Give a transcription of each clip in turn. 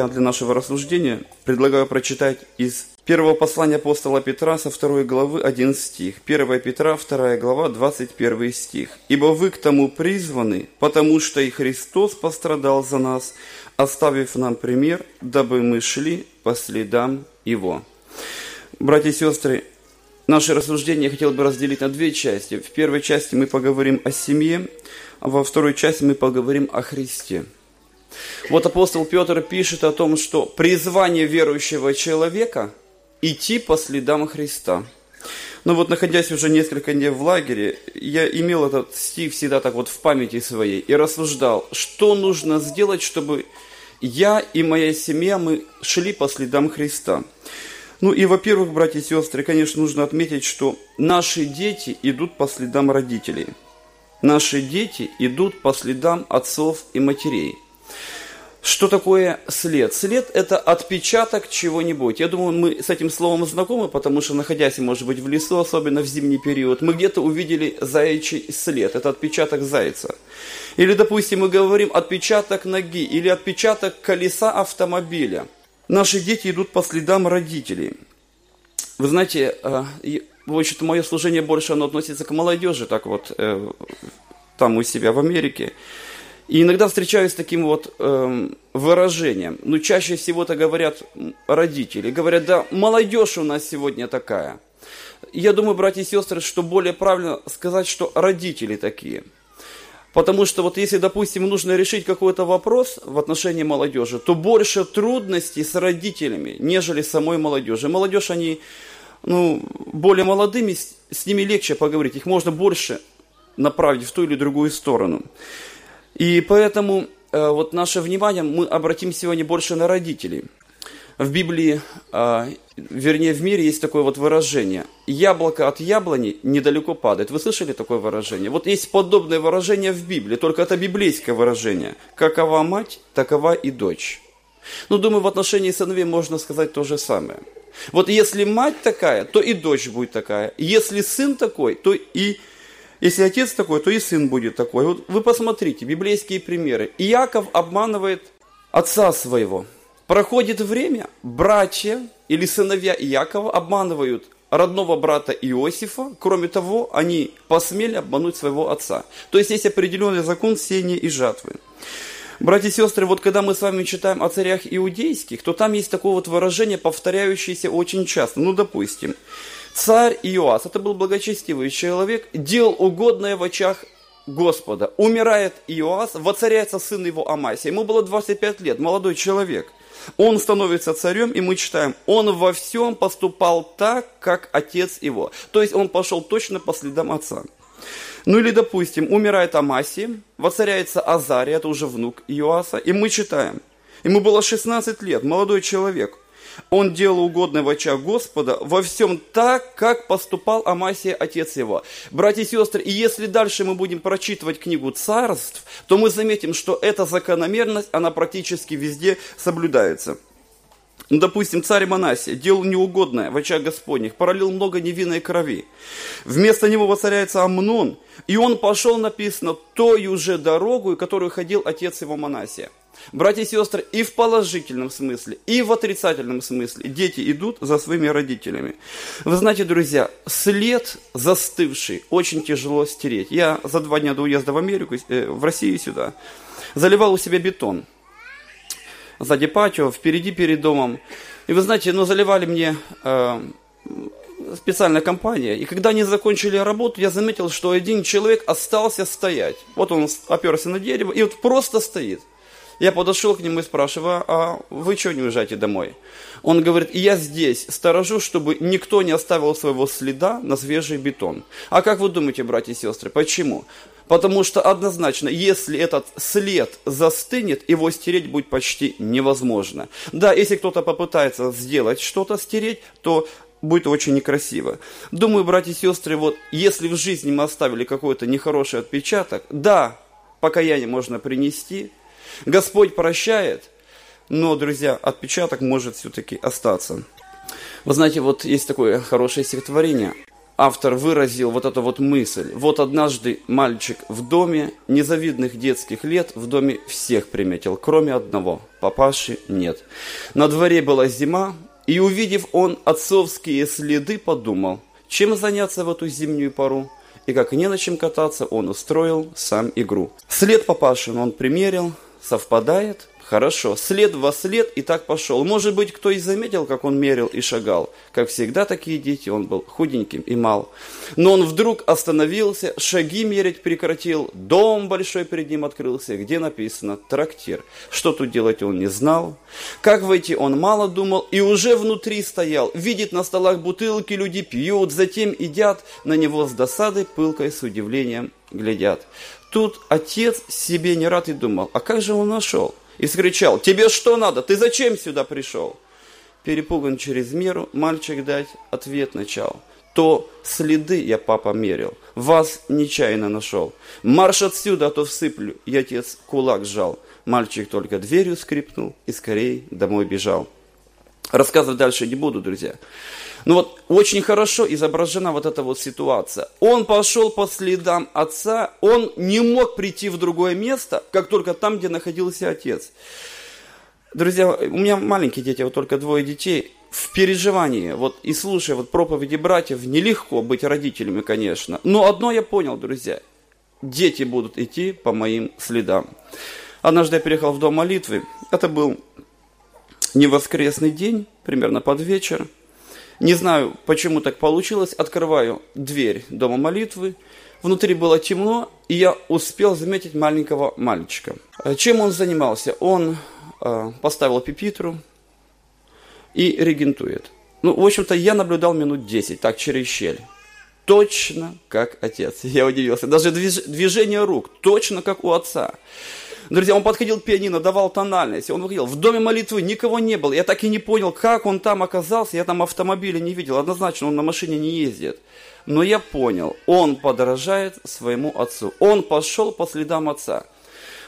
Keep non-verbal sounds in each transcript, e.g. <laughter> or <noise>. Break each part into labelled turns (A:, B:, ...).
A: Я для нашего рассуждения предлагаю прочитать из первого послания апостола Петра со второй главы 11 стих. 1 Петра, 2 глава, 21 стих. «Ибо вы к тому призваны, потому что и Христос пострадал за нас, оставив нам пример, дабы мы шли по следам Его». Братья и сестры, наше рассуждение я хотел бы разделить на две части. В первой части мы поговорим о семье, а во второй части мы поговорим о Христе – вот апостол Петр пишет о том, что призвание верующего человека – идти по следам Христа. Но вот находясь уже несколько дней в лагере, я имел этот стих всегда так вот в памяти своей и рассуждал, что нужно сделать, чтобы я и моя семья, мы шли по следам Христа. Ну и, во-первых, братья и сестры, конечно, нужно отметить, что наши дети идут по следам родителей. Наши дети идут по следам отцов и матерей – что такое след? След – это отпечаток чего-нибудь. Я думаю, мы с этим словом знакомы, потому что, находясь, может быть, в лесу, особенно в зимний период, мы где-то увидели заячий след. Это отпечаток зайца. Или, допустим, мы говорим отпечаток ноги или отпечаток колеса автомобиля. Наши дети идут по следам родителей. Вы знаете, э, в общем-то, мое служение больше оно относится к молодежи, так вот, э, там у себя в Америке. И иногда встречаюсь с таким вот эм, выражением. Ну, чаще всего это говорят родители. Говорят, да, молодежь у нас сегодня такая. Я думаю, братья и сестры, что более правильно сказать, что родители такие. Потому что вот если, допустим, нужно решить какой-то вопрос в отношении молодежи, то больше трудностей с родителями, нежели с самой молодежи. Молодежь, они ну, более молодыми, с ними легче поговорить, их можно больше направить в ту или другую сторону. И поэтому э, вот наше внимание мы обратим сегодня больше на родителей. В Библии, э, вернее в мире есть такое вот выражение. Яблоко от яблони недалеко падает. Вы слышали такое выражение? Вот есть подобное выражение в Библии, только это библейское выражение. Какова мать, такова и дочь. Ну, думаю, в отношении сыновей можно сказать то же самое. Вот если мать такая, то и дочь будет такая. Если сын такой, то и если отец такой, то и сын будет такой. Вот вы посмотрите, библейские примеры. Иаков обманывает отца своего. Проходит время, братья или сыновья Иакова обманывают родного брата Иосифа. Кроме того, они посмели обмануть своего отца. То есть есть определенный закон сения и жатвы. Братья и сестры, вот когда мы с вами читаем о царях иудейских, то там есть такое вот выражение, повторяющееся очень часто. Ну, допустим, Царь Иоас, это был благочестивый человек, делал угодное в очах Господа. Умирает Иоас, воцаряется сын его Амасия. Ему было 25 лет, молодой человек. Он становится царем, и мы читаем, он во всем поступал так, как отец его. То есть он пошел точно по следам отца. Ну или, допустим, умирает Амасия, воцаряется Азария, это уже внук Иоаса, и мы читаем, ему было 16 лет, молодой человек, он делал угодное в очах Господа во всем так, как поступал Амасия, отец его. Братья и сестры, и если дальше мы будем прочитывать книгу царств, то мы заметим, что эта закономерность, она практически везде соблюдается. Допустим, царь Манасия делал неугодное в очах Господних, пролил много невинной крови. Вместо него воцаряется Амнон, и он пошел, написано, той уже дорогу, которую ходил отец его Манасия. Братья и сестры, и в положительном смысле, и в отрицательном смысле дети идут за своими родителями. Вы знаете, друзья, след застывший очень тяжело стереть. Я за два дня до уезда в Америку, э, в Россию сюда, заливал у себя бетон. Сзади патио, впереди перед домом. И вы знаете, ну заливали мне э, специальная компания. И когда они закончили работу, я заметил, что один человек остался стоять. Вот он оперся на дерево и вот просто стоит. Я подошел к нему и спрашиваю, а вы что не уезжаете домой? Он говорит, я здесь сторожу, чтобы никто не оставил своего следа на свежий бетон. А как вы думаете, братья и сестры, почему? Потому что однозначно, если этот след застынет, его стереть будет почти невозможно. Да, если кто-то попытается сделать что-то стереть, то будет очень некрасиво. Думаю, братья и сестры, вот если в жизни мы оставили какой-то нехороший отпечаток, да, покаяние можно принести, Господь прощает, но, друзья, отпечаток может все-таки остаться. Вы знаете, вот есть такое хорошее стихотворение. Автор выразил вот эту вот мысль. Вот однажды мальчик в доме незавидных детских лет в доме всех приметил, кроме одного. Папаши нет. На дворе была зима, и увидев он отцовские следы, подумал, чем заняться в эту зимнюю пору. И как не на чем кататься, он устроил сам игру. След папашин он примерил, совпадает, Хорошо, след во след и так пошел. Может быть, кто и заметил, как он мерил и шагал. Как всегда, такие дети, он был худеньким и мал. Но он вдруг остановился, шаги мерить прекратил, дом большой перед ним открылся, где написано «трактир». Что тут делать он не знал. Как войти он мало думал и уже внутри стоял. Видит на столах бутылки, люди пьют, затем едят, на него с досадой, пылкой, с удивлением глядят. Тут отец себе не рад и думал, а как же он нашел? И скричал, «Тебе что надо? Ты зачем сюда пришел?» Перепуган через меру, мальчик дать ответ начал. То следы я, папа, мерил, вас нечаянно нашел. Марш отсюда, а то всыплю, и отец кулак сжал. Мальчик только дверью скрипнул и скорее домой бежал. Рассказывать дальше не буду, друзья. Ну вот очень хорошо изображена вот эта вот ситуация. Он пошел по следам отца, он не мог прийти в другое место, как только там, где находился отец. Друзья, у меня маленькие дети, вот только двое детей. В переживании, вот и слушая вот проповеди братьев, нелегко быть родителями, конечно. Но одно я понял, друзья, дети будут идти по моим следам. Однажды я переехал в дом молитвы. Это был не воскресный день, примерно под вечер. Не знаю, почему так получилось. Открываю дверь дома молитвы. Внутри было темно, и я успел заметить маленького мальчика. Э, чем он занимался? Он э, поставил пипитру и регентует. Ну, в общем-то, я наблюдал минут 10, так, через щель. Точно как отец. <laughs> Я удивился. Даже движение рук, точно как у отца. Друзья, он подходил к пианино, давал тональность, он выходил. В доме молитвы никого не было. Я так и не понял, как он там оказался. Я там автомобиля не видел. Однозначно, он на машине не ездит. Но я понял, он подражает своему отцу. Он пошел по следам отца.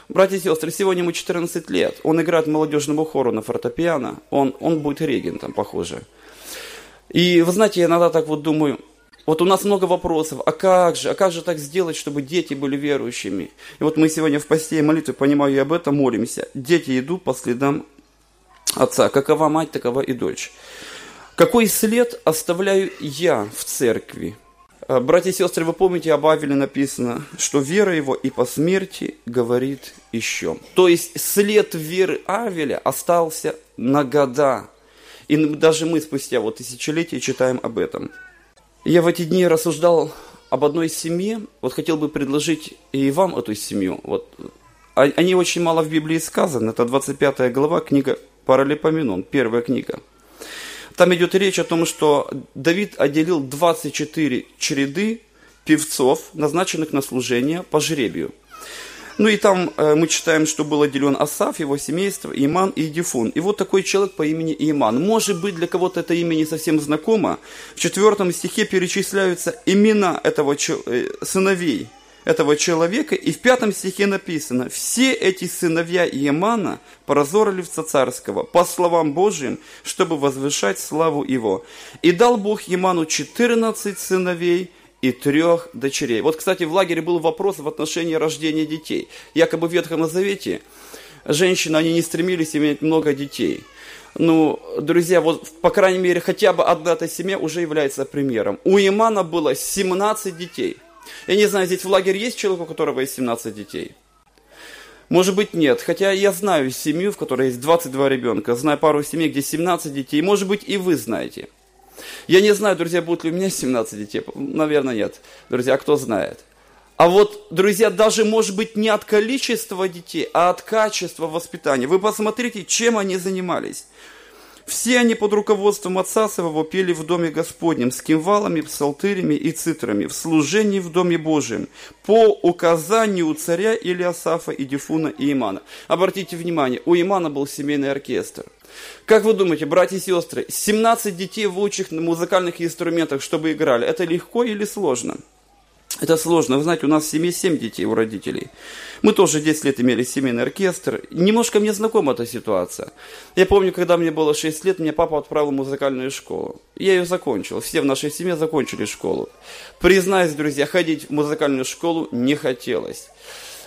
A: Братья и сестры, сегодня ему 14 лет. Он играет молодежному хору на фортепиано. Он, он будет регентом, похоже. И вы знаете, я иногда так вот думаю, вот у нас много вопросов, а как же, а как же так сделать, чтобы дети были верующими? И вот мы сегодня в посте и молитве, понимаю, и об этом молимся. Дети идут по следам отца. Какова мать, такова и дочь. Какой след оставляю я в церкви? А, братья и сестры, вы помните, об Авеле написано, что вера его и по смерти говорит еще. То есть след веры Авеля остался на года. И даже мы спустя вот тысячелетия читаем об этом. Я в эти дни рассуждал об одной семье. Вот хотел бы предложить и вам эту семью. Вот. Они очень мало в Библии сказаны. Это 25 глава, книга Паралипоменон, первая книга. Там идет речь о том, что Давид отделил 24 череды певцов, назначенных на служение по жребию – ну и там э, мы читаем, что был отделен Асав, его семейство, Иман и Едифун. И вот такой человек по имени Иман. Может быть, для кого-то это имя не совсем знакомо. В четвертом стихе перечисляются имена этого э, сыновей этого человека. И в пятом стихе написано, все эти сыновья Иемана поразорливца царского, по словам Божьим, чтобы возвышать славу его. И дал Бог Еману 14 сыновей, и трех дочерей. Вот, кстати, в лагере был вопрос в отношении рождения детей. Якобы в Ветхом Завете женщины, они не стремились иметь много детей. Ну, друзья, вот, по крайней мере, хотя бы одна эта семья уже является примером. У Имана было 17 детей. Я не знаю, здесь в лагере есть человек, у которого есть 17 детей? Может быть, нет. Хотя я знаю семью, в которой есть 22 ребенка. Знаю пару семей, где 17 детей. Может быть, и вы знаете. Я не знаю, друзья, будут ли у меня 17 детей. Наверное, нет. Друзья, кто знает. А вот, друзья, даже, может быть, не от количества детей, а от качества воспитания. Вы посмотрите, чем они занимались. Все они под руководством отца своего пели в доме Господнем с кимвалами, псалтырями и цитрами в служении в доме Божьем по указанию царя Илиасафа Дифуна и Имана. Обратите внимание, у Имана был семейный оркестр. Как вы думаете, братья и сестры, 17 детей в лучших музыкальных инструментах, чтобы играли, это легко или сложно? Это сложно. Вы знаете, у нас в семье 7 детей у родителей. Мы тоже 10 лет имели семейный оркестр. Немножко мне знакома эта ситуация. Я помню, когда мне было 6 лет, меня папа отправил в музыкальную школу. Я ее закончил. Все в нашей семье закончили школу. Признаюсь, друзья, ходить в музыкальную школу не хотелось.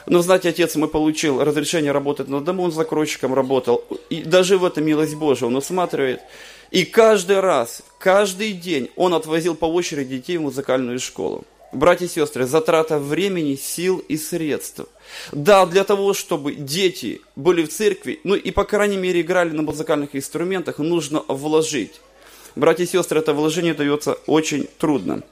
A: Но, знаете, отец мой получил разрешение работать на дому, он закройщиком работал. И даже в этом милость Божия он усматривает. И каждый раз, каждый день он отвозил по очереди детей в музыкальную школу. Братья и сестры, затрата времени, сил и средств. Да, для того, чтобы дети были в церкви, ну и по крайней мере играли на музыкальных инструментах, нужно вложить. Братья и сестры, это вложение дается очень трудно.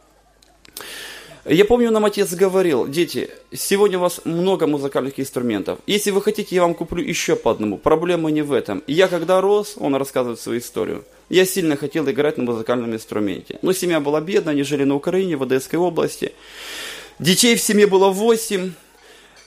A: Я помню, нам отец говорил, дети, сегодня у вас много музыкальных инструментов. Если вы хотите, я вам куплю еще по одному. Проблема не в этом. Я когда рос, он рассказывает свою историю, я сильно хотел играть на музыкальном инструменте. Но семья была бедная, они жили на Украине, в Одесской области. Детей в семье было восемь.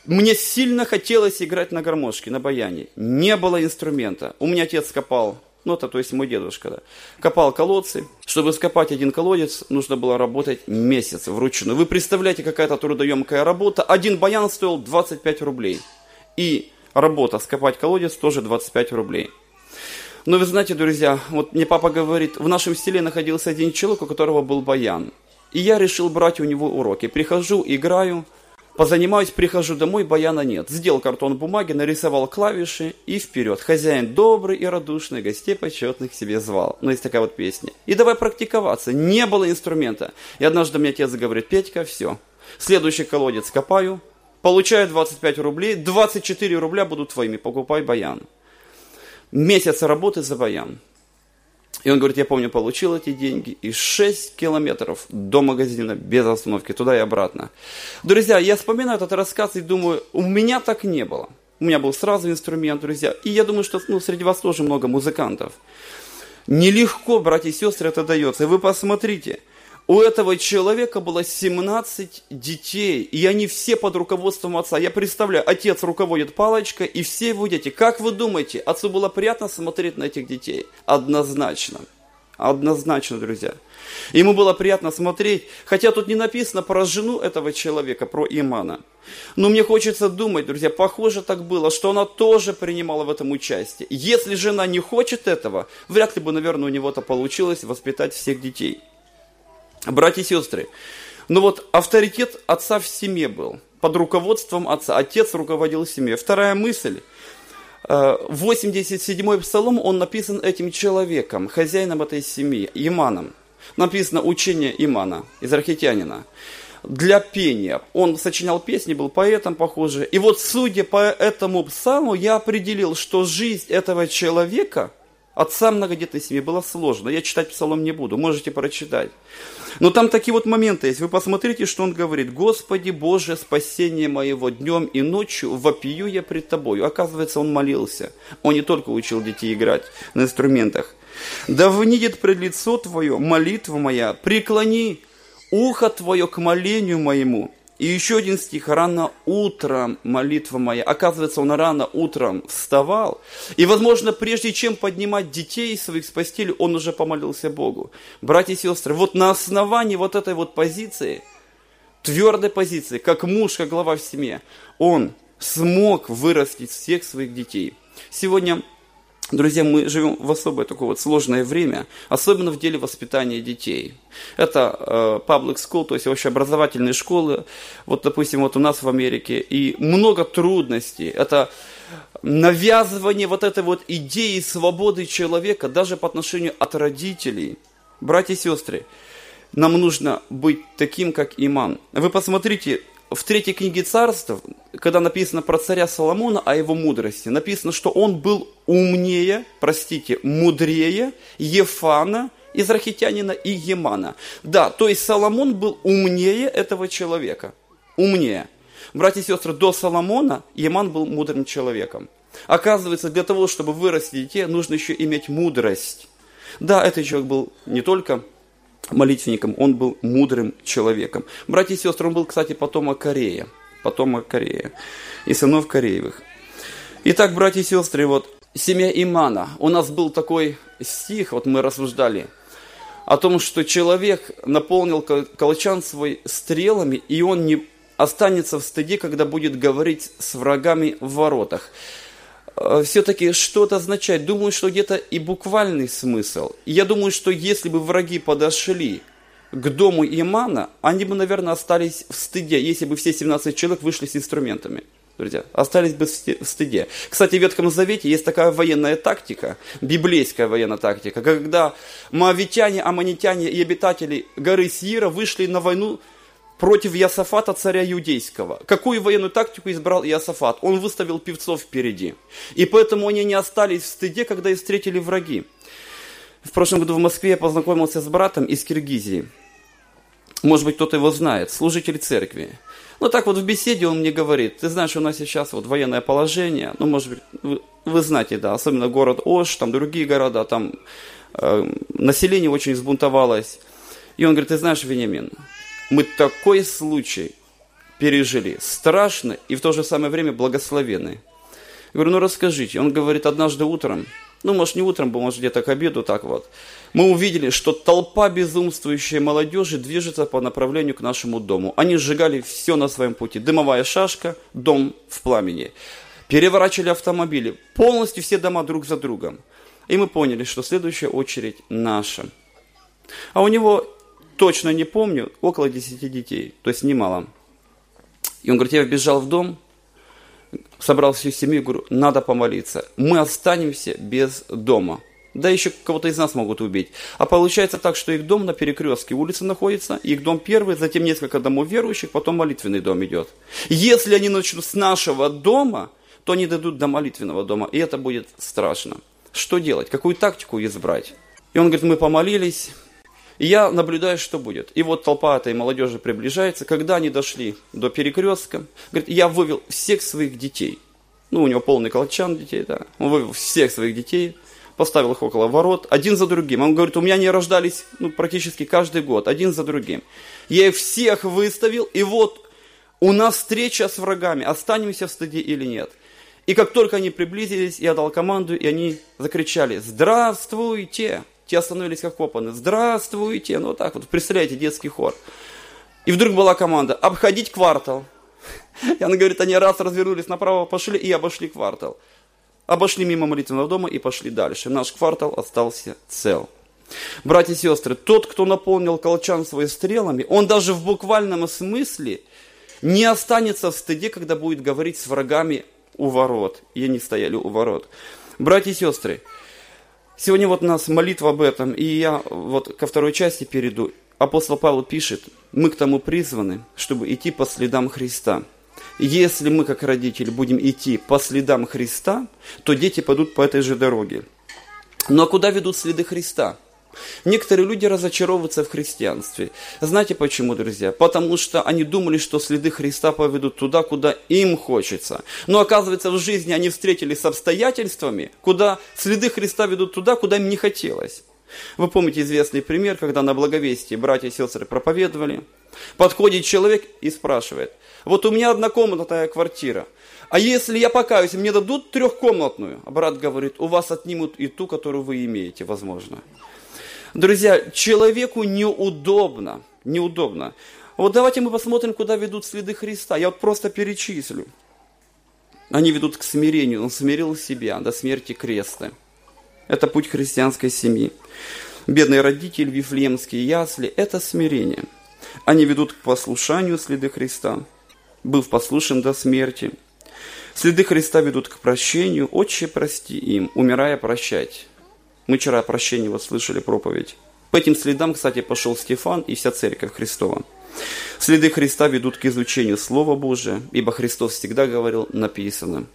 A: Мне сильно хотелось играть на гармошке, на баяне. Не было инструмента. У меня отец копал ну это то есть мой дедушка, да, копал колодцы. Чтобы скопать один колодец, нужно было работать месяц вручную. Вы представляете, какая-то трудоемкая работа. Один баян стоил 25 рублей. И работа скопать колодец тоже 25 рублей. Но вы знаете, друзья, вот мне папа говорит, в нашем селе находился один человек, у которого был баян. И я решил брать у него уроки. Прихожу, играю, Позанимаюсь, прихожу домой, баяна нет. Сделал картон бумаги, нарисовал клавиши и вперед. Хозяин добрый и радушный, гостей почетных себе звал. Ну, есть такая вот песня. И давай практиковаться. Не было инструмента. И однажды мне отец говорит, Петька, все. Следующий колодец копаю, получаю 25 рублей, 24 рубля будут твоими, покупай баян. Месяц работы за баян. И он говорит, я помню, получил эти деньги и 6 километров до магазина без остановки, туда и обратно. Друзья, я вспоминаю этот рассказ и думаю, у меня так не было. У меня был сразу инструмент, друзья. И я думаю, что ну, среди вас тоже много музыкантов. Нелегко, братья и сестры, это дается. Вы посмотрите – у этого человека было 17 детей, и они все под руководством отца. Я представляю, отец руководит палочкой, и все его дети. Как вы думаете, отцу было приятно смотреть на этих детей? Однозначно. Однозначно, друзья. Ему было приятно смотреть, хотя тут не написано про жену этого человека, про Имана. Но мне хочется думать, друзья, похоже так было, что она тоже принимала в этом участие. Если жена не хочет этого, вряд ли бы, наверное, у него-то получилось воспитать всех детей. Братья и сестры, ну вот авторитет отца в семье был, под руководством отца. Отец руководил семьей. Вторая мысль. 87-й э, псалом, он написан этим человеком, хозяином этой семьи, Иманом. Написано учение Имана, из архитянина. Для пения. Он сочинял песни, был поэтом, похоже. И вот, судя по этому псалму, я определил, что жизнь этого человека, отца многодетной семьи, была сложна. Я читать псалом не буду, можете прочитать. Но там такие вот моменты есть. Вы посмотрите, что он говорит. «Господи Боже, спасение моего днем и ночью, вопию я пред Тобою». Оказывается, он молился. Он не только учил детей играть на инструментах. «Да внидит пред лицо Твое молитва моя, преклони ухо Твое к молению моему, и еще один стих. «Рано утром молитва моя». Оказывается, он рано утром вставал. И, возможно, прежде чем поднимать детей своих с постели, он уже помолился Богу. Братья и сестры, вот на основании вот этой вот позиции, твердой позиции, как муж, как глава в семье, он смог вырастить всех своих детей. Сегодня Друзья, мы живем в особое такое вот сложное время, особенно в деле воспитания детей. Это э, public school, то есть вообще образовательные школы, вот, допустим, вот у нас в Америке, и много трудностей. Это навязывание вот этой вот идеи свободы человека даже по отношению от родителей. Братья и сестры, нам нужно быть таким, как Иман. Вы посмотрите, в третьей книге царств, когда написано про царя Соломона, о его мудрости, написано, что он был умнее, простите, мудрее Ефана, Израхитянина и Емана. Да, то есть Соломон был умнее этого человека. Умнее. Братья и сестры, до Соломона Еман был мудрым человеком. Оказывается, для того, чтобы вырасти детей, нужно еще иметь мудрость. Да, этот человек был не только молитвенником, он был мудрым человеком. Братья и сестры, он был, кстати, потомок Корея, потомок Корея и сынов Кореевых. Итак, братья и сестры, вот семья Имана. У нас был такой стих, вот мы рассуждали, о том, что человек наполнил колчан свой стрелами, и он не останется в стыде, когда будет говорить с врагами в воротах. Э, Все-таки что это означает? Думаю, что где-то и буквальный смысл. я думаю, что если бы враги подошли к дому Имана, они бы, наверное, остались в стыде, если бы все 17 человек вышли с инструментами друзья, остались бы в стыде. Кстати, в Ветхом Завете есть такая военная тактика, библейская военная тактика, когда моавитяне, аммонитяне и обитатели горы Сиира вышли на войну против Иосафата, царя иудейского. Какую военную тактику избрал Иосафат? Он выставил певцов впереди. И поэтому они не остались в стыде, когда их встретили враги. В прошлом году в Москве я познакомился с братом из Киргизии. Может быть, кто-то его знает, служитель церкви. Ну так вот в беседе он мне говорит, ты знаешь, у нас сейчас вот военное положение, ну может быть, вы, вы знаете, да, особенно город Ош, там другие города, там э, население очень взбунтовалось. И он говорит, ты знаешь, Вениамин, мы такой случай пережили, страшно и в то же самое время благословенный. Я говорю, ну расскажите. Он говорит, однажды утром ну, может, не утром, может, где-то к обеду, так вот, мы увидели, что толпа безумствующей молодежи движется по направлению к нашему дому. Они сжигали все на своем пути. Дымовая шашка, дом в пламени. Переворачивали автомобили, полностью все дома друг за другом. И мы поняли, что следующая очередь наша. А у него, точно не помню, около 10 детей, то есть немало. И он говорит, я вбежал в дом, собрал всю семью, говорю, надо помолиться. Мы останемся без дома. Да еще кого-то из нас могут убить. А получается так, что их дом на перекрестке улицы находится, их дом первый, затем несколько домов верующих, потом молитвенный дом идет. Если они начнут с нашего дома, то они дойдут до молитвенного дома, и это будет страшно. Что делать? Какую тактику избрать? И он говорит, мы помолились, и я наблюдаю, что будет. И вот толпа этой молодежи приближается. Когда они дошли до перекрестка, говорит, я вывел всех своих детей. Ну, у него полный колчан детей, да. Он вывел всех своих детей, поставил их около ворот, один за другим. Он говорит, у меня они рождались ну, практически каждый год, один за другим. Я их всех выставил, и вот у нас встреча с врагами, останемся в стыде или нет. И как только они приблизились, я дал команду, и они закричали, здравствуйте! Те остановились как копаны. Здравствуйте! Ну вот так вот, представляете, детский хор. И вдруг была команда обходить квартал. И она говорит, они раз развернулись направо, пошли и обошли квартал. Обошли мимо молитвенного дома и пошли дальше. Наш квартал остался цел. Братья и сестры, тот, кто наполнил колчан своими стрелами, он даже в буквальном смысле не останется в стыде, когда будет говорить с врагами у ворот. И они стояли у ворот. Братья и сестры, Сегодня вот у нас молитва об этом, и я вот ко второй части перейду. Апостол Павел пишет, мы к тому призваны, чтобы идти по следам Христа. Если мы, как родители, будем идти по следам Христа, то дети пойдут по этой же дороге. Но куда ведут следы Христа? Некоторые люди разочаровываются в христианстве. Знаете почему, друзья? Потому что они думали, что следы Христа поведут туда, куда им хочется. Но оказывается, в жизни они встретились с обстоятельствами, куда следы Христа ведут туда, куда им не хотелось. Вы помните известный пример, когда на благовестии братья и сестры проповедовали. Подходит человек и спрашивает, вот у меня однокомнатная квартира, а если я покаюсь, мне дадут трехкомнатную? А брат говорит, у вас отнимут и ту, которую вы имеете, возможно. Друзья, человеку неудобно, неудобно. Вот давайте мы посмотрим, куда ведут следы Христа. Я вот просто перечислю. Они ведут к смирению. Он смирил себя до смерти креста. Это путь христианской семьи. Бедные родители, вифлеемские ясли – это смирение. Они ведут к послушанию следы Христа, быв послушен до смерти. Следы Христа ведут к прощению. Отче, прости им, умирая, прощать. Мы вчера о прощении вот слышали проповедь. По этим следам, кстати, пошел Стефан и вся церковь Христова. Следы Христа ведут к изучению Слова Божия, ибо Христос всегда говорил «написано».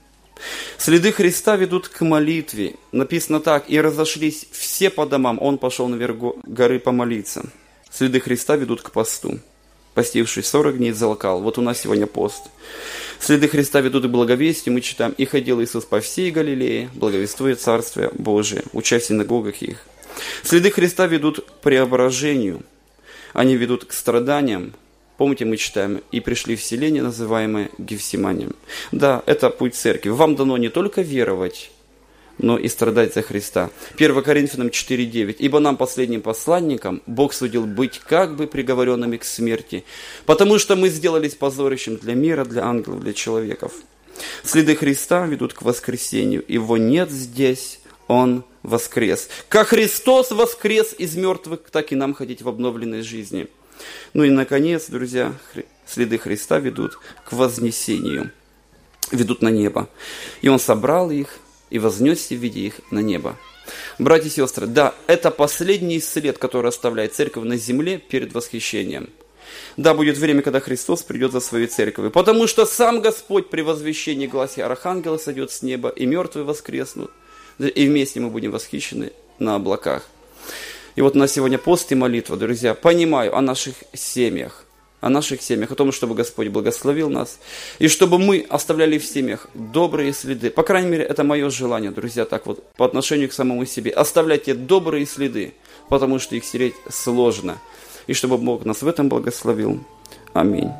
A: Следы Христа ведут к молитве. Написано так, и разошлись все по домам, он пошел наверх горы помолиться. Следы Христа ведут к посту. Постивший 40 дней залкал. Вот у нас сегодня пост. Следы Христа ведут к благовестию. Мы читаем, и ходил Иисус по всей Галилее, благовествуя Царствие Божие, уча в синагогах их. Следы Христа ведут к преображению, они ведут к страданиям. Помните, мы читаем, и пришли в селение, называемое Гефсиманием. Да, это путь церкви. Вам дано не только веровать, но и страдать за Христа. 1 Коринфянам 4.9. «Ибо нам, последним посланникам, Бог судил быть как бы приговоренными к смерти, потому что мы сделались позорищем для мира, для ангелов, для человеков». Следы Христа ведут к воскресению. Его нет здесь, Он воскрес. Как Христос воскрес из мертвых, так и нам ходить в обновленной жизни. Ну и, наконец, друзья, следы Христа ведут к вознесению, ведут на небо. И Он собрал их и вознесся в виде их на небо. Братья и сестры, да, это последний след, который оставляет церковь на земле перед восхищением. Да, будет время, когда Христос придет за своей церковью, потому что сам Господь при возвещении гласе Архангела сойдет с неба, и мертвые воскреснут, и вместе мы будем восхищены на облаках. И вот на сегодня пост и молитва, друзья, понимаю о наших семьях, о наших семьях, о том, чтобы Господь благословил нас, и чтобы мы оставляли в семьях добрые следы. По крайней мере, это мое желание, друзья, так вот, по отношению к самому себе. Оставлять те добрые следы, потому что их стереть сложно. И чтобы Бог нас в этом благословил. Аминь.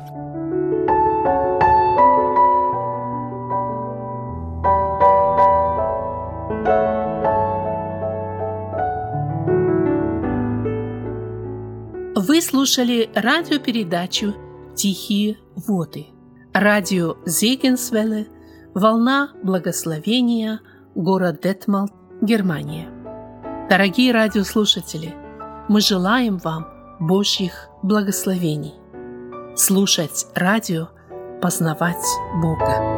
B: Вы слушали радиопередачу «Тихие воды». Радио Зегенсвелле, «Волна благословения», город Детмал, Германия. Дорогие радиослушатели, мы желаем вам Божьих благословений. Слушать радио, познавать Бога.